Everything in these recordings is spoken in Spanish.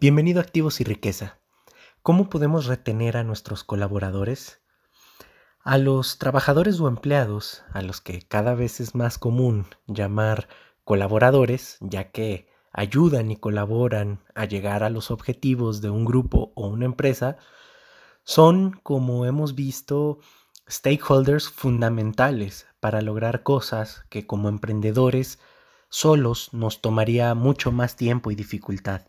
Bienvenido a Activos y Riqueza. ¿Cómo podemos retener a nuestros colaboradores? A los trabajadores o empleados, a los que cada vez es más común llamar colaboradores, ya que ayudan y colaboran a llegar a los objetivos de un grupo o una empresa, son, como hemos visto, stakeholders fundamentales para lograr cosas que como emprendedores solos nos tomaría mucho más tiempo y dificultad.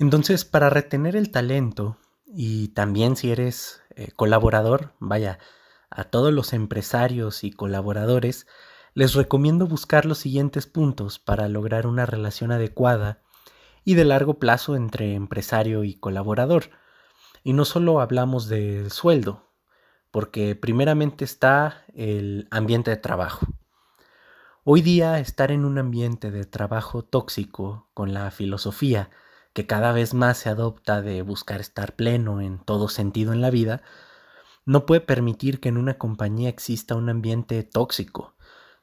Entonces, para retener el talento y también si eres eh, colaborador, vaya, a todos los empresarios y colaboradores, les recomiendo buscar los siguientes puntos para lograr una relación adecuada y de largo plazo entre empresario y colaborador. Y no solo hablamos del sueldo, porque primeramente está el ambiente de trabajo. Hoy día estar en un ambiente de trabajo tóxico con la filosofía que cada vez más se adopta de buscar estar pleno en todo sentido en la vida, no puede permitir que en una compañía exista un ambiente tóxico,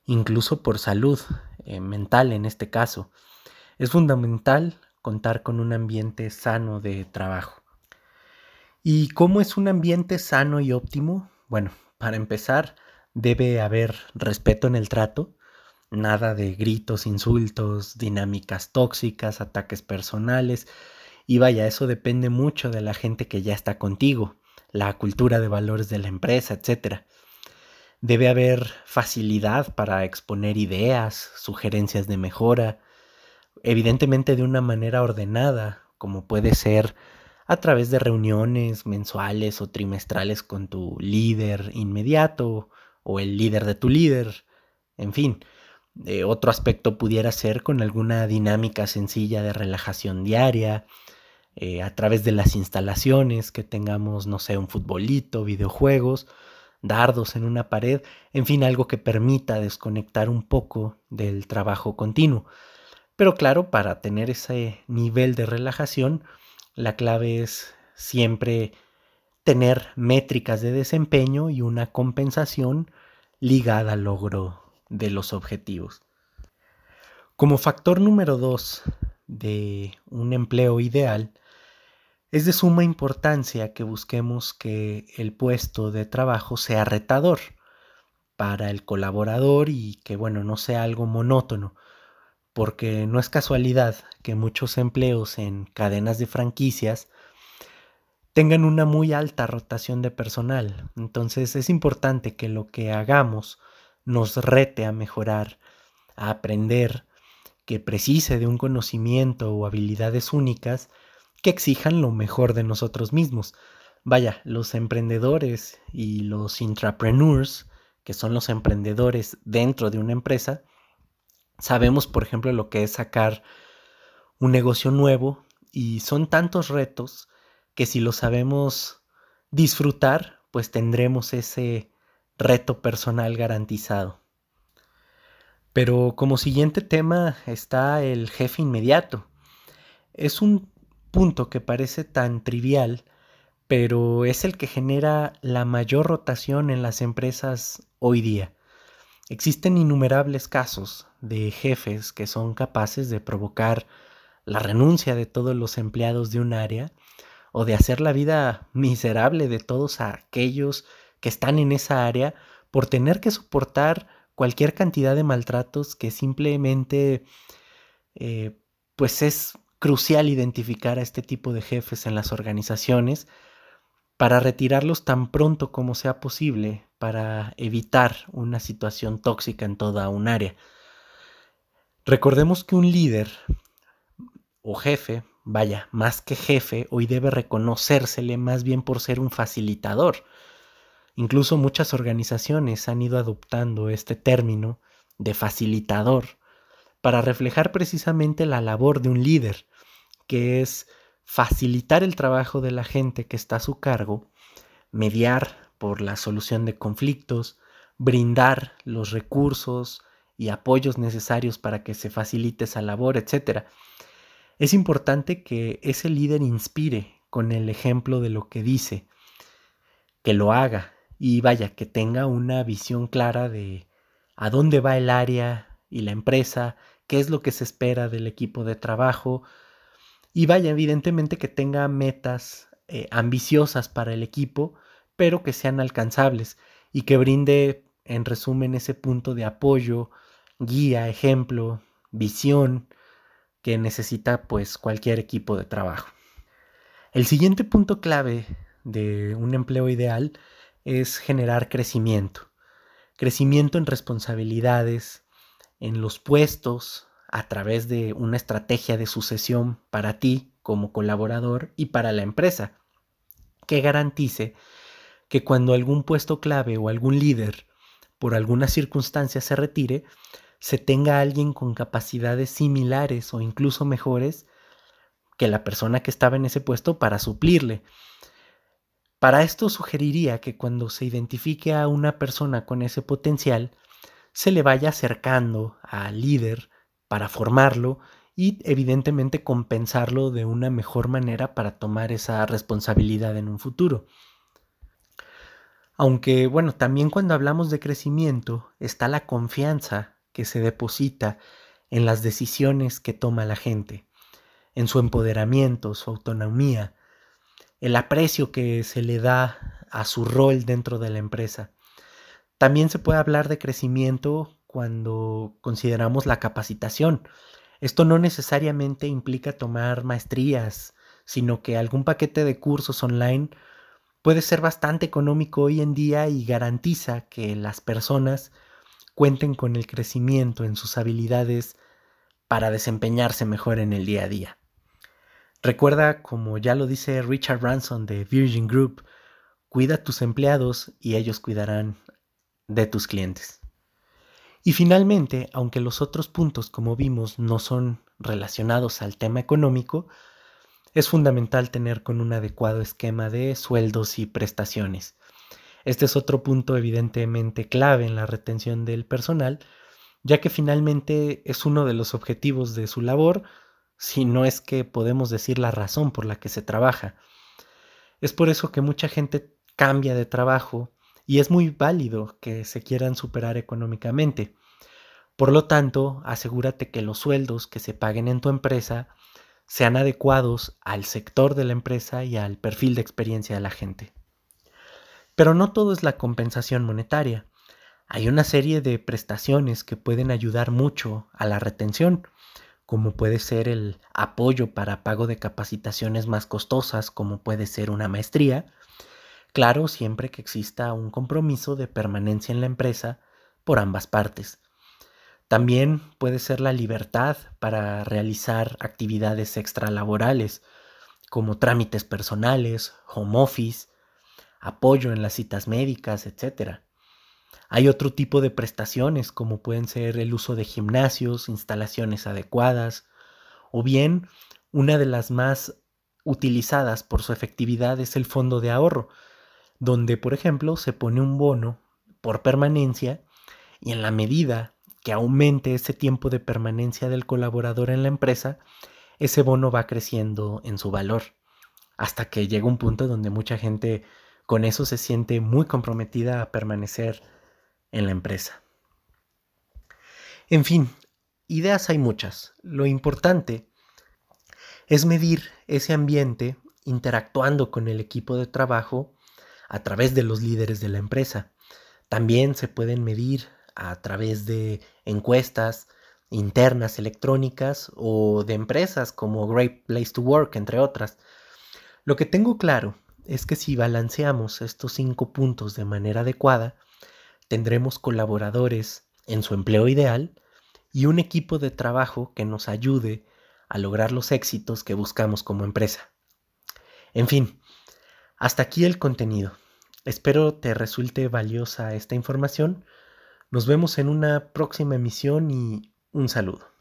incluso por salud eh, mental en este caso. Es fundamental contar con un ambiente sano de trabajo. ¿Y cómo es un ambiente sano y óptimo? Bueno, para empezar, debe haber respeto en el trato, Nada de gritos, insultos, dinámicas tóxicas, ataques personales. Y vaya, eso depende mucho de la gente que ya está contigo, la cultura de valores de la empresa, etc. Debe haber facilidad para exponer ideas, sugerencias de mejora, evidentemente de una manera ordenada, como puede ser a través de reuniones mensuales o trimestrales con tu líder inmediato o el líder de tu líder, en fin, otro aspecto pudiera ser con alguna dinámica sencilla de relajación diaria, eh, a través de las instalaciones, que tengamos, no sé, un futbolito, videojuegos, dardos en una pared, en fin, algo que permita desconectar un poco del trabajo continuo. Pero claro, para tener ese nivel de relajación, la clave es siempre tener métricas de desempeño y una compensación ligada al logro de los objetivos. Como factor número dos de un empleo ideal, es de suma importancia que busquemos que el puesto de trabajo sea retador para el colaborador y que, bueno, no sea algo monótono, porque no es casualidad que muchos empleos en cadenas de franquicias tengan una muy alta rotación de personal. Entonces es importante que lo que hagamos nos rete a mejorar, a aprender, que precise de un conocimiento o habilidades únicas que exijan lo mejor de nosotros mismos. Vaya, los emprendedores y los intrapreneurs, que son los emprendedores dentro de una empresa, sabemos, por ejemplo, lo que es sacar un negocio nuevo y son tantos retos que si lo sabemos disfrutar, pues tendremos ese reto personal garantizado. Pero como siguiente tema está el jefe inmediato. Es un punto que parece tan trivial, pero es el que genera la mayor rotación en las empresas hoy día. Existen innumerables casos de jefes que son capaces de provocar la renuncia de todos los empleados de un área o de hacer la vida miserable de todos aquellos que están en esa área por tener que soportar cualquier cantidad de maltratos que simplemente eh, pues es crucial identificar a este tipo de jefes en las organizaciones para retirarlos tan pronto como sea posible para evitar una situación tóxica en toda un área. Recordemos que un líder o jefe, vaya, más que jefe, hoy debe reconocérsele más bien por ser un facilitador, Incluso muchas organizaciones han ido adoptando este término de facilitador para reflejar precisamente la labor de un líder, que es facilitar el trabajo de la gente que está a su cargo, mediar por la solución de conflictos, brindar los recursos y apoyos necesarios para que se facilite esa labor, etc. Es importante que ese líder inspire con el ejemplo de lo que dice, que lo haga, y vaya, que tenga una visión clara de a dónde va el área y la empresa, qué es lo que se espera del equipo de trabajo Y vaya, evidentemente que tenga metas eh, ambiciosas para el equipo, pero que sean alcanzables y que brinde, en resumen, ese punto de apoyo, guía, ejemplo, visión que necesita pues cualquier equipo de trabajo. El siguiente punto clave de un empleo ideal es generar crecimiento. Crecimiento en responsabilidades, en los puestos, a través de una estrategia de sucesión para ti como colaborador y para la empresa, que garantice que cuando algún puesto clave o algún líder por alguna circunstancia se retire, se tenga alguien con capacidades similares o incluso mejores que la persona que estaba en ese puesto para suplirle. Para esto sugeriría que cuando se identifique a una persona con ese potencial, se le vaya acercando al líder para formarlo y evidentemente compensarlo de una mejor manera para tomar esa responsabilidad en un futuro. Aunque bueno, también cuando hablamos de crecimiento está la confianza que se deposita en las decisiones que toma la gente, en su empoderamiento, su autonomía, el aprecio que se le da a su rol dentro de la empresa. También se puede hablar de crecimiento cuando consideramos la capacitación. Esto no necesariamente implica tomar maestrías, sino que algún paquete de cursos online puede ser bastante económico hoy en día y garantiza que las personas cuenten con el crecimiento en sus habilidades para desempeñarse mejor en el día a día. Recuerda, como ya lo dice Richard Branson de Virgin Group, cuida a tus empleados y ellos cuidarán de tus clientes. Y finalmente, aunque los otros puntos, como vimos, no son relacionados al tema económico, es fundamental tener con un adecuado esquema de sueldos y prestaciones. Este es otro punto evidentemente clave en la retención del personal, ya que finalmente es uno de los objetivos de su labor, si no es que podemos decir la razón por la que se trabaja. Es por eso que mucha gente cambia de trabajo y es muy válido que se quieran superar económicamente. Por lo tanto, asegúrate que los sueldos que se paguen en tu empresa sean adecuados al sector de la empresa y al perfil de experiencia de la gente. Pero no todo es la compensación monetaria. Hay una serie de prestaciones que pueden ayudar mucho a la retención, como puede ser el apoyo para pago de capacitaciones más costosas, como puede ser una maestría, claro, siempre que exista un compromiso de permanencia en la empresa por ambas partes. También puede ser la libertad para realizar actividades extralaborales, como trámites personales, home office, apoyo en las citas médicas, etc. Hay otro tipo de prestaciones como pueden ser el uso de gimnasios, instalaciones adecuadas o bien una de las más utilizadas por su efectividad es el fondo de ahorro, donde por ejemplo se pone un bono por permanencia y en la medida que aumente ese tiempo de permanencia del colaborador en la empresa, ese bono va creciendo en su valor, hasta que llega un punto donde mucha gente con eso se siente muy comprometida a permanecer en la empresa. En fin, ideas hay muchas. Lo importante es medir ese ambiente interactuando con el equipo de trabajo a través de los líderes de la empresa. También se pueden medir a través de encuestas internas electrónicas o de empresas como Great Place to Work, entre otras. Lo que tengo claro es que si balanceamos estos cinco puntos de manera adecuada, tendremos colaboradores en su empleo ideal y un equipo de trabajo que nos ayude a lograr los éxitos que buscamos como empresa. En fin, hasta aquí el contenido. Espero te resulte valiosa esta información. Nos vemos en una próxima emisión y un saludo.